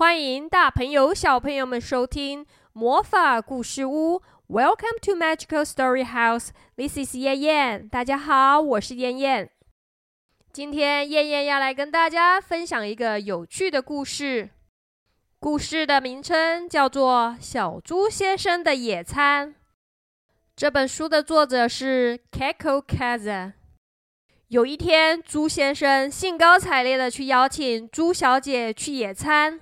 欢迎大朋友、小朋友们收听魔法故事屋。Welcome to Magical Story House. This is 燕燕。大家好，我是燕燕。今天燕燕要来跟大家分享一个有趣的故事。故事的名称叫做《小猪先生的野餐》。这本书的作者是 Kako Kaza。有一天，猪先生兴高采烈的去邀请猪小姐去野餐。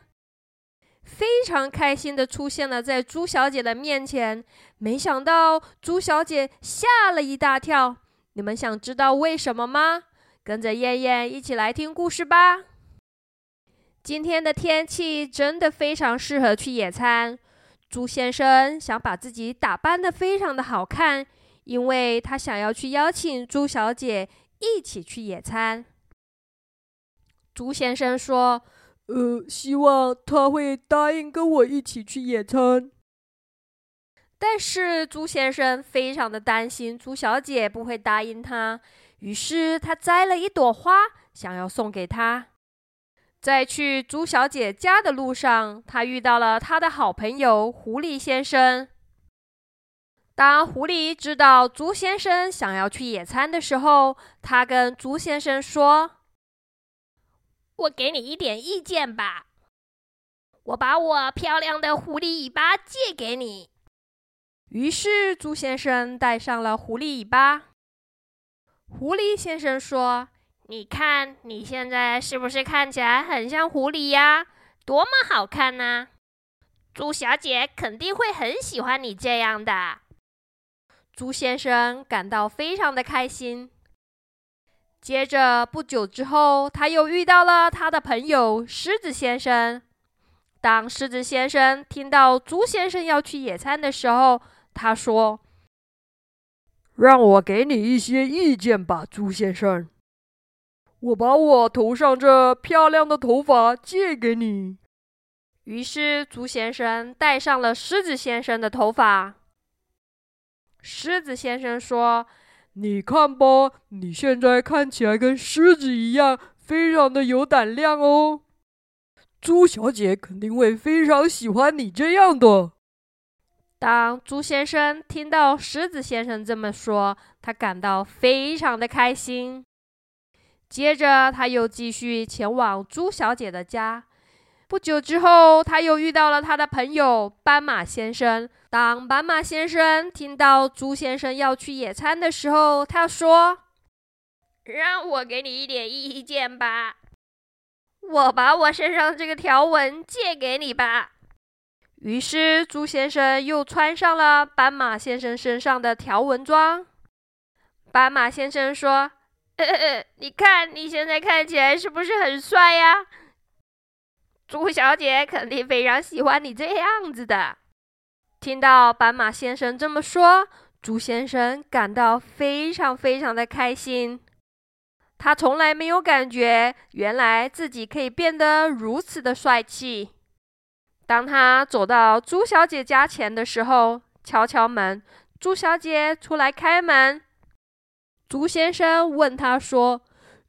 非常开心的出现了在朱小姐的面前，没想到朱小姐吓了一大跳。你们想知道为什么吗？跟着燕燕一起来听故事吧。今天的天气真的非常适合去野餐。朱先生想把自己打扮的非常的好看，因为他想要去邀请朱小姐一起去野餐。朱先生说。呃，希望他会答应跟我一起去野餐。但是朱先生非常的担心朱小姐不会答应他，于是他摘了一朵花，想要送给她。在去朱小姐家的路上，他遇到了他的好朋友狐狸先生。当狐狸知道朱先生想要去野餐的时候，他跟朱先生说。我给你一点意见吧，我把我漂亮的狐狸尾巴借给你。于是猪先生戴上了狐狸尾巴。狐狸先生说：“你看你现在是不是看起来很像狐狸呀？多么好看呐！猪小姐肯定会很喜欢你这样的。”猪先生感到非常的开心。接着不久之后，他又遇到了他的朋友狮子先生。当狮子先生听到猪先生要去野餐的时候，他说：“让我给你一些意见吧，猪先生。我把我头上这漂亮的头发借给你。”于是猪先生戴上了狮子先生的头发。狮子先生说。你看吧，你现在看起来跟狮子一样，非常的有胆量哦。猪小姐肯定会非常喜欢你这样的。当猪先生听到狮子先生这么说，他感到非常的开心。接着，他又继续前往猪小姐的家。不久之后，他又遇到了他的朋友斑马先生。当斑马先生听到猪先生要去野餐的时候，他说：“让我给你一点意见吧，我把我身上这个条纹借给你吧。”于是，猪先生又穿上了斑马先生身上的条纹装。斑马先生说：“ 你看你现在看起来是不是很帅呀？”猪小姐肯定非常喜欢你这样子的。听到斑马先生这么说，猪先生感到非常非常的开心。他从来没有感觉，原来自己可以变得如此的帅气。当他走到猪小姐家前的时候，敲敲门，猪小姐出来开门。猪先生问他说：“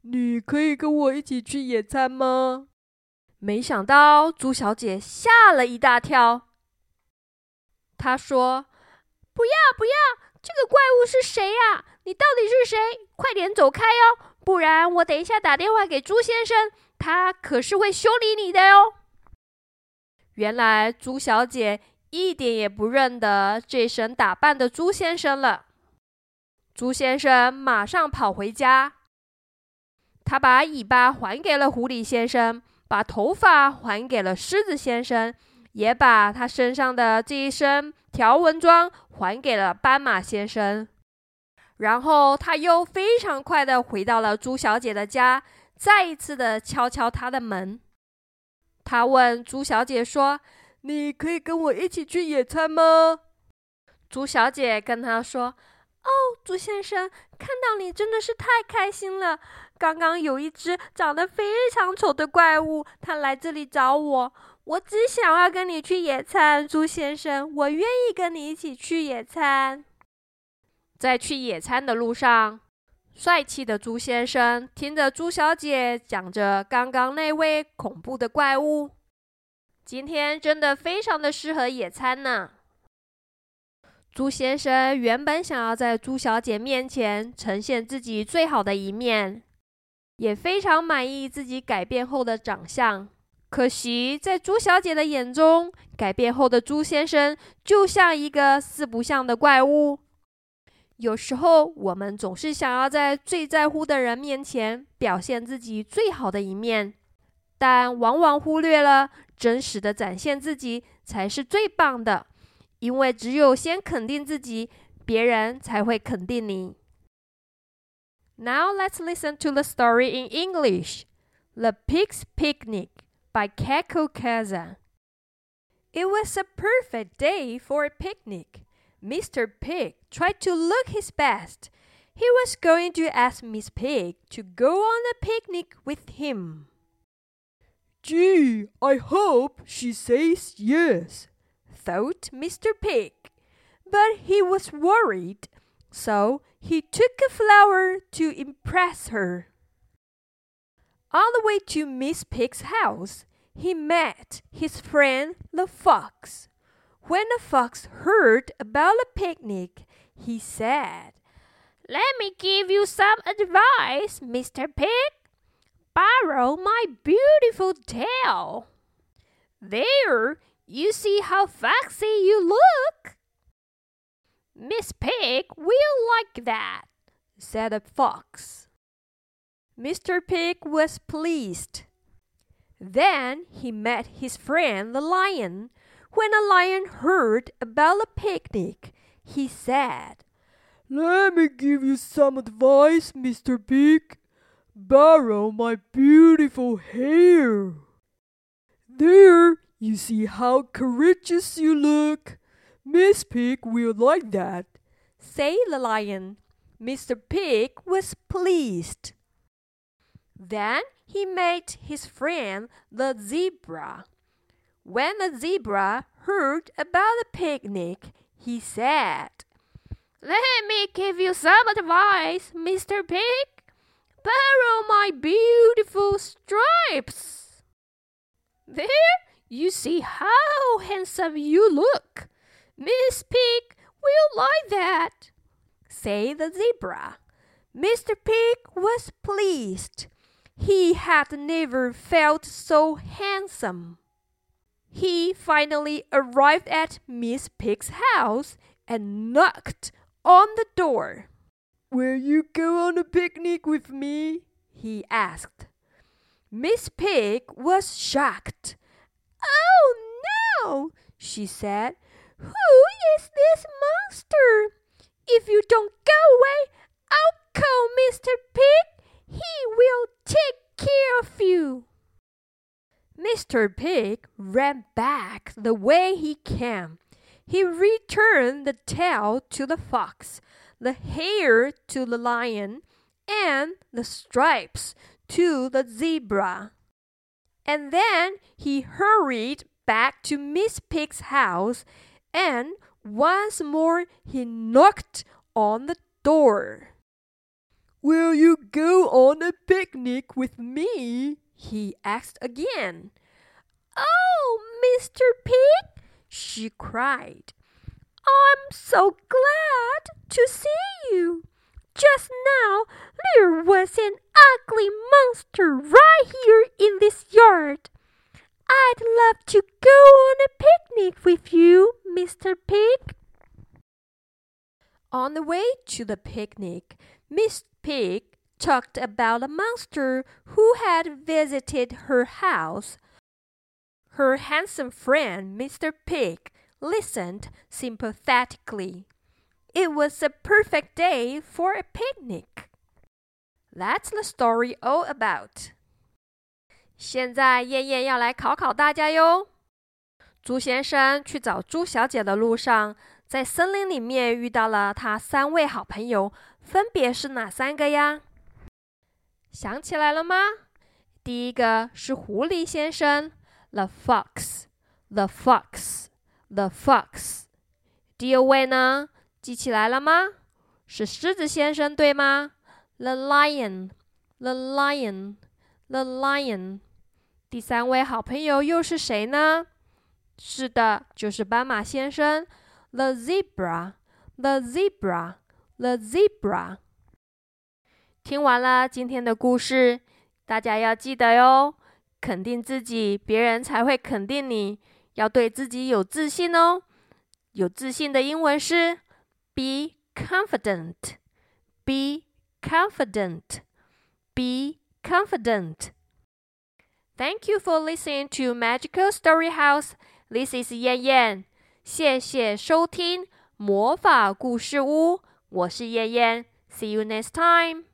你可以跟我一起去野餐吗？”没想到猪小姐吓了一大跳。她说：“不要不要，这个怪物是谁呀？你到底是谁？快点走开哦，不然我等一下打电话给猪先生，他可是会修理你的哟。”原来猪小姐一点也不认得这身打扮的猪先生了。猪先生马上跑回家，他把尾巴还给了狐狸先生。把头发还给了狮子先生，也把他身上的这一身条纹装还给了斑马先生。然后他又非常快的回到了猪小姐的家，再一次的敲敲她的门。他问猪小姐说：“你可以跟我一起去野餐吗？”猪小姐跟他说。哦，猪先生，看到你真的是太开心了。刚刚有一只长得非常丑的怪物，它来这里找我。我只想要跟你去野餐，猪先生，我愿意跟你一起去野餐。在去野餐的路上，帅气的猪先生听着猪小姐讲着刚刚那位恐怖的怪物，今天真的非常的适合野餐呢。朱先生原本想要在朱小姐面前呈现自己最好的一面，也非常满意自己改变后的长相。可惜，在朱小姐的眼中，改变后的朱先生就像一个四不像的怪物。有时候，我们总是想要在最在乎的人面前表现自己最好的一面，但往往忽略了真实的展现自己才是最棒的。因为只有先肯定自己，别人才会肯定你。Now let's listen to the story in English. The Pig's Picnic by Keko Kaza. It was a perfect day for a picnic. Mr. Pig tried to look his best. He was going to ask Miss Pig to go on a picnic with him. Gee, I hope she says yes, thought Mr. Pig. But he was worried, so he took a flower to impress her. On the way to Miss Pig's house, he met his friend the fox. When the fox heard about the picnic, he said, Let me give you some advice, Mr. Pig. Borrow my beautiful tail. There, you see how foxy you look. Miss Pig will like that, said the fox. Mr. Pig was pleased. Then he met his friend the lion. When the lion heard about the picnic, he said, Let me give you some advice, Mr. Pig. Borrow my beautiful hair. There, you see how courageous you look. Miss Pig will like that, said the lion. Mr. Pig was pleased. Then he made his friend the zebra. When the zebra heard about the picnic, he said, Let me give you some advice, Mr. Pig. Borrow my beautiful stripes. There, you see how handsome you look. Miss Pig will like that, said the zebra. Mr. Pig was pleased. He had never felt so handsome. He finally arrived at Miss Pig's house and knocked on the door. Will you go on a picnic with me? he asked. Miss Pig was shocked. Oh no, she said. Who is this monster? If you don't go away, I'll call Mr. Pig. He will take care of you. Mr. Pig ran back the way he came. He returned the tail to the fox, the hair to the lion, and the stripes to the zebra. And then he hurried back to Miss Pig's house, and once more he knocked on the door. Will you go on a picnic with me? he asked again. Oh, Mr. Pig, she cried. I'm so glad to see you. Just now there was an ugly monster right here in this yard. I'd love to go on a picnic with you, Mr. Pig. On the way to the picnic, Miss Pig talked about a monster who had visited her house. Her handsome friend, Mr. Pig, listened sympathetically. It was a perfect day for a picnic. That's the story all about. 现在燕燕要来考考大家哟。猪先生去找猪小姐的路上，在森林里面遇到了他三位好朋友，分别是哪三个呀？想起来了吗？第一个是狐狸先生，the fox，the fox，the fox。第二位呢？记起来了吗？是狮子先生，对吗？the lion，the lion，the lion。第三位好朋友又是谁呢？是的，就是斑马先生。The zebra, the zebra, the zebra。听完了今天的故事，大家要记得哟，肯定自己，别人才会肯定你。要对自己有自信哦。有自信的英文是 be confident, be confident, be confident. Thank you for listening to Magical Story House. This is 燕燕。谢谢收听魔法故事屋，我是燕燕。See you next time.